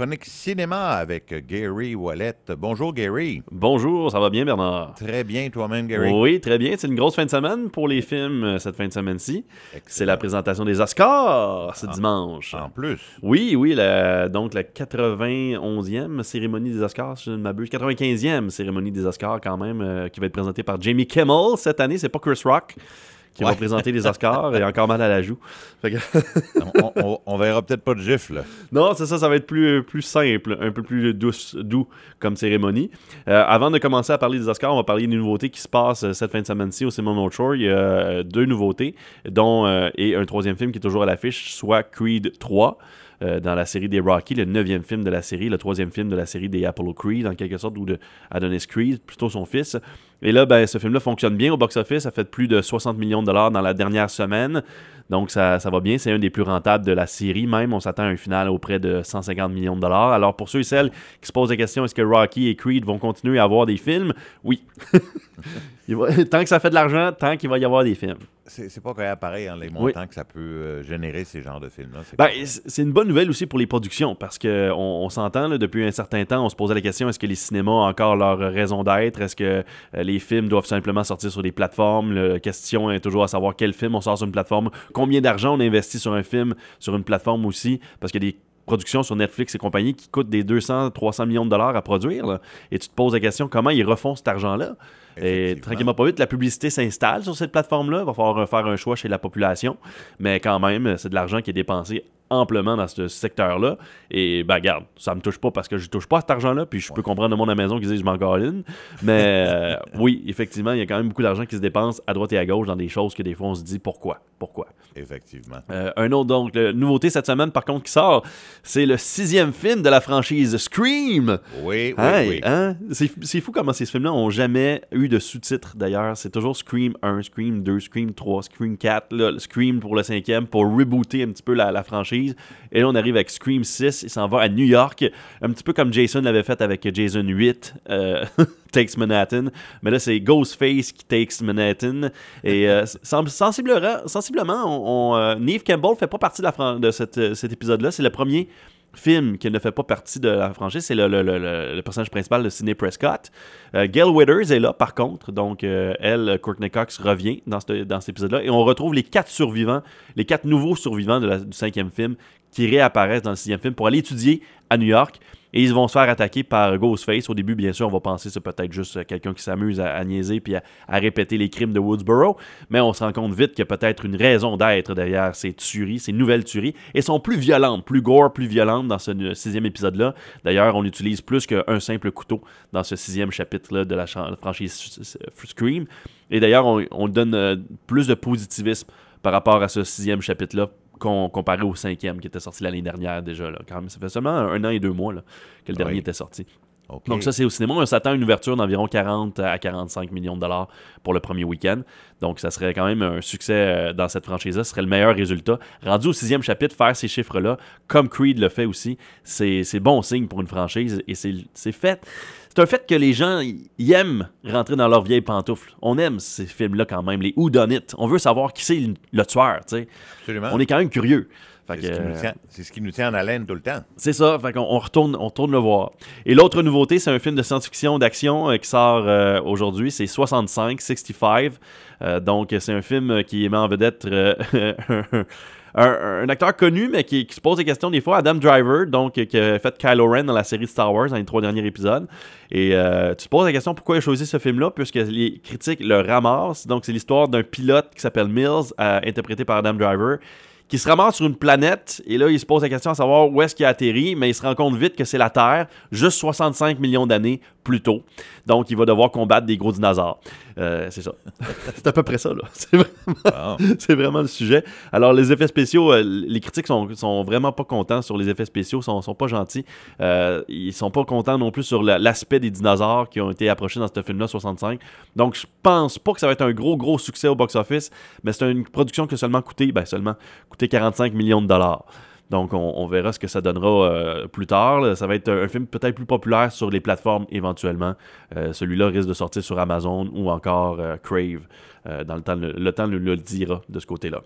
Chronique cinéma avec Gary Wallet. Bonjour Gary. Bonjour, ça va bien Bernard? Très bien toi-même Gary. Oui, très bien. C'est une grosse fin de semaine pour les films euh, cette fin de semaine-ci. C'est la présentation des Oscars ce Ah. dimanche. En plus. Oui, oui, la- donc la 91e cérémonie des Oscars, si je ne m'abuse. 95e cérémonie des Oscars quand même, euh, qui va être présentée par Jamie Kimmel cette année. C'est pas Chris Rock qui va présenter les Oscars. A encore mal à la joue. Que- on, on- on verra peut-être pas de gifle. Non, c'est ça, ça va être plus, plus simple, un peu plus douce, doux comme cérémonie. Euh, avant de commencer à parler des Oscars, on va parler des nouveautés qui se passent euh, cette fin de semaine-ci au Simon Shore. Il y a euh, deux nouveautés, dont euh, et un troisième film qui est toujours à l'affiche, soit Creed 3. Euh, dans la série des Rocky, le neuvième film de la série, le troisième film de la série des Apollo Creed, en quelque sorte, ou de Adonis Creed, plutôt son fils. Et là, ben, ce film-là fonctionne bien au box-office. Ça fait plus de 60 millions de dollars dans la dernière semaine. Donc, ça, ça va bien. C'est un des plus rentables de la série, même. On s'attend à un final auprès de 150 millions de dollars. Alors, pour ceux et celles qui se posent la question, est-ce que Rocky et Creed vont continuer à avoir des films? Oui. Va- tant que ça fait de l'argent, tant qu'il va y avoir des films. C'est c'est pas quand même pareil, hein, les montants que ça peut euh, générer ces genres de films-là. C'est Ben, c'est une bonne nouvelle aussi pour les productions parce que on, on s'entend depuis un certain temps, on se posait la question est-ce que les cinémas ont encore leur raison d'être? Est-ce que euh, les films doivent simplement sortir sur des plateformes? La question est toujours à savoir quel film on sort sur une plateforme, combien d'argent on investit sur un film sur une plateforme aussi, parce qu'il y a des productions sur Netflix et compagnie qui coûtent des 200, 300 millions de dollars à produire. là. et tu te poses la question comment ils refont cet argent-là? Et tranquillement pas vite, la publicité s'installe sur cette plateforme-là. Il va falloir faire un choix chez la population. Mais quand même, c'est de l'argent qui est dépensé amplement dans ce secteur-là. Et ben regarde, ça me touche pas parce que je touche pas à cet argent-là, puis je peux comprendre le monde à la maison qui dit je m'en galine. Mais euh, oui, effectivement, il y a quand même beaucoup d'argent qui se dépense à droite et à gauche dans des choses que des fois on se dit pourquoi Pourquoi Effectivement. euh, un autre, donc, nouveauté cette semaine, par contre, qui sort, c'est le sixième film de la franchise Scream. Oui, oui, Hey, oui. hein? C'est fou comment ces films-là ont jamais eu de sous-titres d'ailleurs. C'est toujours Scream 1, Scream 2, Scream 3, Scream 4, là, le Scream pour le cinquième, pour rebooter un petit peu la, la franchise. Et là, on arrive avec Scream 6, il s'en va à New York, un petit peu comme Jason l'avait fait avec Jason 8, euh, Takes Manhattan. Mais là, c'est Ghostface qui takes Manhattan. Et euh, sensiblement, sensiblement on, on, euh, Neve Campbell fait pas partie de, de cet épisode-là. C'est le premier film qui ne fait pas partie de la franchise, c'est le, le- le- le- personnage principal de Sidney Prescott. Euh, Gail Withers est là, par contre. Donc, euh, elle, Courtney Cox, revient dans, dans cet épisode-là. Et on retrouve les quatre survivants, les quatre nouveaux survivants de la- du cinquième film qui réapparaissent dans le sixième film pour aller étudier à New York. Et ils vont se faire attaquer par Ghostface. Au début, bien sûr, on va penser que c'est peut-être juste euh, quelqu'un qui s'amuse à, niaiser puis à, répéter les crimes de Woodsboro. Mais on se rend compte vite qu'il y a peut-être une raison d'être derrière ces tueries, ces nouvelles tueries. Et sont plus violentes, plus gore, plus violentes dans ce sixième épisode-là. D'ailleurs, on utilise plus qu'un simple couteau dans ce sixième chapitre-là de la franchise Scream. Et d'ailleurs, on, on donne euh, plus de positivisme par rapport à ce sixième chapitre-là comparé au cinquième qui était sorti l'année dernière déjà. Là. Quand même, ça fait seulement un, an et deux mois là, que le dernier Oui. était sorti. Donc ça, c'est au cinéma. On s'attend à une ouverture d'environ 40 à 45 millions de dollars pour le premier week-end. Donc ça serait quand même un succès euh, dans cette franchise-là. Ce serait le meilleur résultat. Rendu au sixième chapitre, faire ces chiffres-là, comme Creed le fait aussi, c'est bon signe pour une franchise. Et c'est fait... C'est un fait que les gens aiment rentrer dans leurs vieilles pantoufles. On aime ces films-là quand même, les whodunit. On veut savoir qui c'est le, tueur, tu sais. Absolument. On est quand même curieux. Fait C'est que, ce, qui nous euh, tient- c'est ce qui nous tient en haleine tout le temps. c'est ça, fait on retourne, on retourne le voir. Et l'autre nouveauté, c'est un film de science-fiction d'action euh, qui sort euh, aujourd'hui, c'est 65, 65. Euh, donc c'est un film qui met en vedette un, acteur connu, mais qui, se pose des questions des fois, Adam Driver, donc qui a fait Kylo Ren dans la série Star Wars dans les trois derniers épisodes. Et euh, tu te poses la question pourquoi il a choisi ce film-là, puisque les critiques le ramassent. Donc c'est l'histoire d'un pilote qui s'appelle Mills, euh, interprété par Adam Driver, qui se ramasse sur une planète et là, il se pose la question à savoir où est-ce qu'il a atterri, mais il se rend compte vite que c'est la Terre, juste 65 millions d'années plus tôt. Donc, il va devoir combattre des gros dinosaures. Euh, c'est ça. c'est à peu près ça, là. C'est vraiment, le sujet. Alors, les effets spéciaux, euh, les critiques sont, sont vraiment pas contents sur les effets spéciaux, sont, sont pas gentils. Euh, ils sont pas contents non plus sur la- l'aspect des dinosaures qui ont été approchés dans ce film-là, 65. Donc, je pense pas que ça va être un gros, gros succès au box-office, mais c'est une production qui a seulement coûté, ben seulement, coûté 45 millions de dollars. Donc, on, on verra ce que ça donnera euh, plus tard. là. Ça va être un, un film peut-être plus populaire sur les plateformes éventuellement. Euh, Celui-là risque de sortir sur Amazon ou encore euh, Crave. Dans le temps, le, le temps le, le dira de ce côté-là.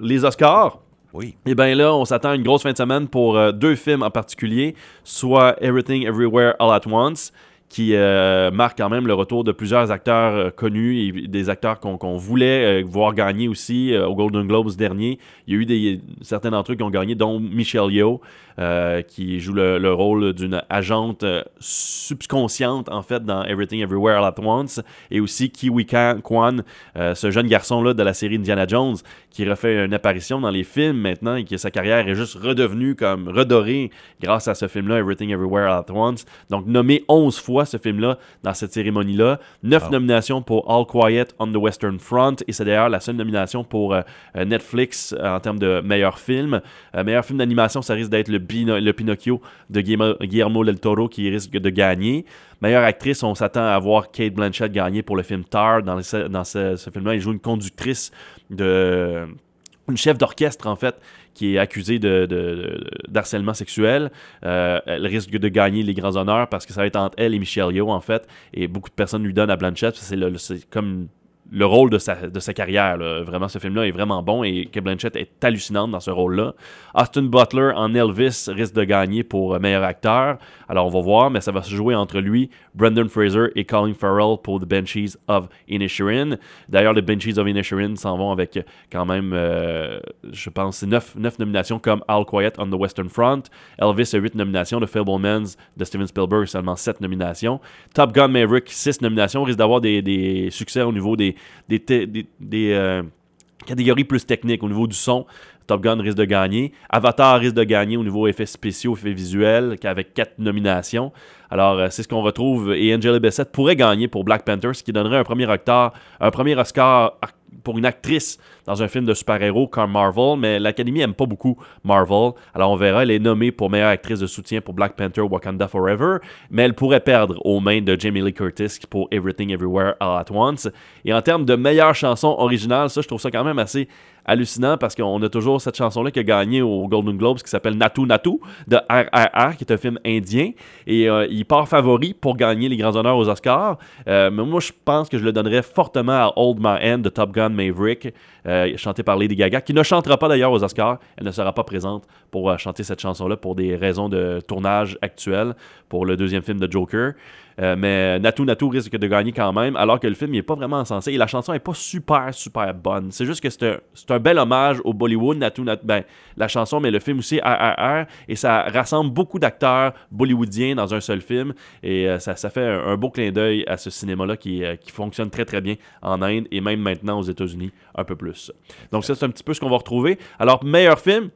les Oscars, Oui. Et bien là, on s'attend à une grosse fin de semaine pour deux films en particulier, soit Everything Everywhere All at Once, qui euh, marque quand même le retour de plusieurs acteurs euh, connus et des acteurs qu'on voulait voir gagner aussi au Golden Globes dernier. Il y a eu des, certains d'entre eux qui ont gagné, dont Michelle Yeoh, qui joue le, rôle d'une agente subconsciente, en fait, dans Everything Everywhere All at Once, et aussi Kiwi Kwan, ce jeune garçon-là de la série Indiana Jones, qui refait une apparition dans les films maintenant et que sa carrière est juste redevenue comme redorée grâce à ce film-là, Everything Everywhere All at Once. Donc, nommé 11 fois ce film-là dans cette cérémonie-là. 9 nominations pour All Quiet on the Western Front et c'est d'ailleurs la seule nomination pour euh, euh, Netflix euh, en termes de meilleur film. meilleur film d'animation, ça risque d'être le, le, Pinocchio de Guillermo del Toro qui risque de gagner. Meilleure actrice, on s'attend à voir Kate Blanchett gagner pour le film Tar. Dans, dans ce, ce film-là, elle joue une conductrice de une chef d'orchestre, en fait, qui est accusée de, d'harcèlement sexuel. Euh, elle risque de gagner les grands honneurs parce que ça va être entre elle et Michelle Yeoh, en fait. Et beaucoup de personnes lui donnent à Blanchett. C'est comme le rôle de sa, de sa carrière. Vraiment, ce film-là est vraiment bon et Kate Blanchett est hallucinante dans ce rôle-là. Austin Butler en Elvis risque de gagner pour euh, meilleur acteur. Alors, on va voir, mais ça va se jouer entre lui, Brendan Fraser et Colin Farrell pour The Benchies of Inisherin. D'ailleurs, les Benchies of Inisherin s'en vont avec quand même, euh, je pense, 9, 9 nominations comme All Quiet on the Western Front. Elvis a 8 nominations. The Fablemans de Steven Spielberg, seulement 7 nominations. Top Gun Maverick, 6 nominations. risque d'avoir des, des succès au niveau des des, euh, catégories plus techniques au niveau du son. Top Gun risque de gagner. Avatar risque de gagner au niveau effets spéciaux, effets visuels, avec quatre nominations. Alors, euh, c'est ce qu'on retrouve. Et Angela Bassett pourrait gagner pour Black Panther, ce qui donnerait un premier, un premier Oscar pour une actrice dans un film de super-héros comme Marvel, mais l'Académie aime pas beaucoup Marvel. Alors on verra, elle est nommée pour meilleure actrice de soutien pour Black Panther Wakanda Forever, mais elle pourrait perdre aux mains de Jamie Lee Curtis pour Everything Everywhere All at Once. Et en termes de meilleure chanson originale, ça je trouve ça quand même assez hallucinant parce qu'on a toujours cette chanson-là qui a gagné au Golden Globes qui s'appelle Natu Natu de RRR, qui est un film indien. Et euh, il part favori pour gagner les grands honneurs aux Oscars. Euh, mais moi, je pense que je le donnerais fortement à Old My End de Top Gun Maverick, euh, chanté par Lady Gaga, qui ne chantera pas d'ailleurs aux Oscars. Elle ne sera pas présente pour chanter cette chanson-là pour des raisons de tournage actuel pour le deuxième film de Joker. Euh, mais Natu Natu risque de gagner quand même, alors que le film n'est pas vraiment censé. Et la chanson n'est pas super, super bonne. C'est juste que c'est un, un, bel hommage au Bollywood, Natu Natu. Ben, la chanson, mais le film aussi, RRR. Et ça rassemble beaucoup d'acteurs bollywoodiens dans un seul film. Et euh, ça, ça, fait un, beau clin d'œil à ce cinéma-là qui, euh, qui fonctionne très, très bien en Inde et même maintenant aux États-Unis un peu plus. Donc, ça, c'est un petit peu ce qu'on va retrouver. Alors, meilleur film.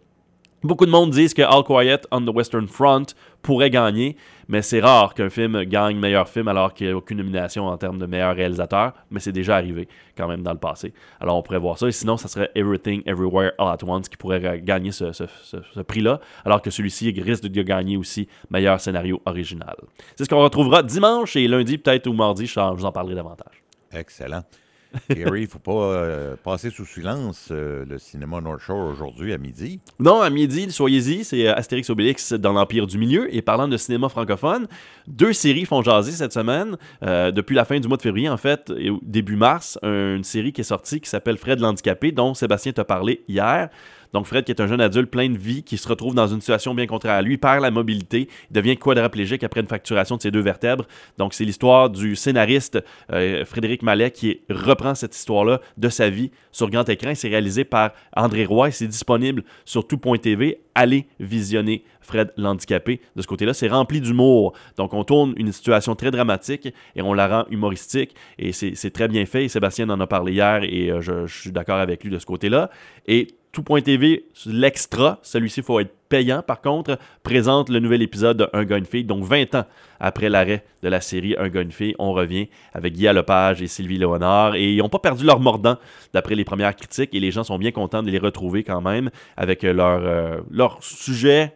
Beaucoup de monde disent que All Quiet on the Western Front pourrait gagner, mais c'est rare qu'un film gagne meilleur film alors qu'il n'y a aucune nomination en termes de meilleur réalisateur, mais c'est déjà arrivé quand même dans le passé. Alors on pourrait voir ça, et sinon ça serait Everything Everywhere All at Once qui pourrait gagner ce, prix-là, alors que celui-ci risque de gagner aussi meilleur scénario original. C'est ce qu'on retrouvera dimanche et lundi peut-être ou mardi, je vous en parlerai davantage. Excellent. Gary, il ne faut pas euh, passer sous silence euh, le cinéma North Shore aujourd'hui à midi. Non, à midi, soyez-y, c'est euh, Astérix Obélix dans l'Empire du Milieu. Et parlant de cinéma francophone, deux séries font jaser cette semaine. depuis la fin du mois de février, en fait, et début mars, une série qui est sortie qui s'appelle Fred l'handicapé, dont Sébastien t'a parlé hier. Donc Fred, qui est un jeune adulte plein de vie, qui se retrouve dans une situation bien contraire à lui, perd la mobilité, il devient quadraplégique après une fracturation de ses deux vertèbres. Donc c'est l'histoire du scénariste euh, Frédéric Mallet qui reprend cette histoire-là de sa vie sur grand écran. C'est réalisé par André Roy et c'est disponible sur tout.tv. Allez visionner Fred l'handicapé. De ce côté-là, c'est rempli d'humour. Donc, on tourne une situation très dramatique et on la rend humoristique. Et c'est très bien fait. Sébastien en a parlé hier et euh, je, je, suis d'accord avec lui de ce côté-là. Et tout.tv, l'extra, celui-ci, il faut être payant par contre, présente le nouvel épisode de Un gars, une fille. Donc 20 ans après l'arrêt de la série Un gars, une fille, on revient avec Guy Lepage et Sylvie Léonard. Et ils n'ont pas perdu leur mordant d'après les premières critiques et les gens sont bien contents de les retrouver quand même avec leur, euh, leur sujet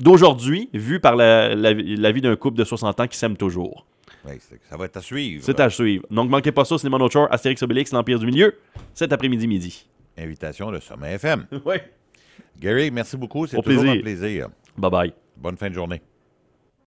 d'aujourd'hui vu par la, vie d'un couple de 60 ans qui s'aime toujours. ça va être à suivre. C'est à suivre. Donc, manquez pas ça Cinéma No Shore, Astérix Obélix, l'Empire du Milieu, cet après-midi midi invitation de Sommet FM. oui. Gary, merci beaucoup. C'est toujours un plaisir. Bye bye. Bonne fin de journée.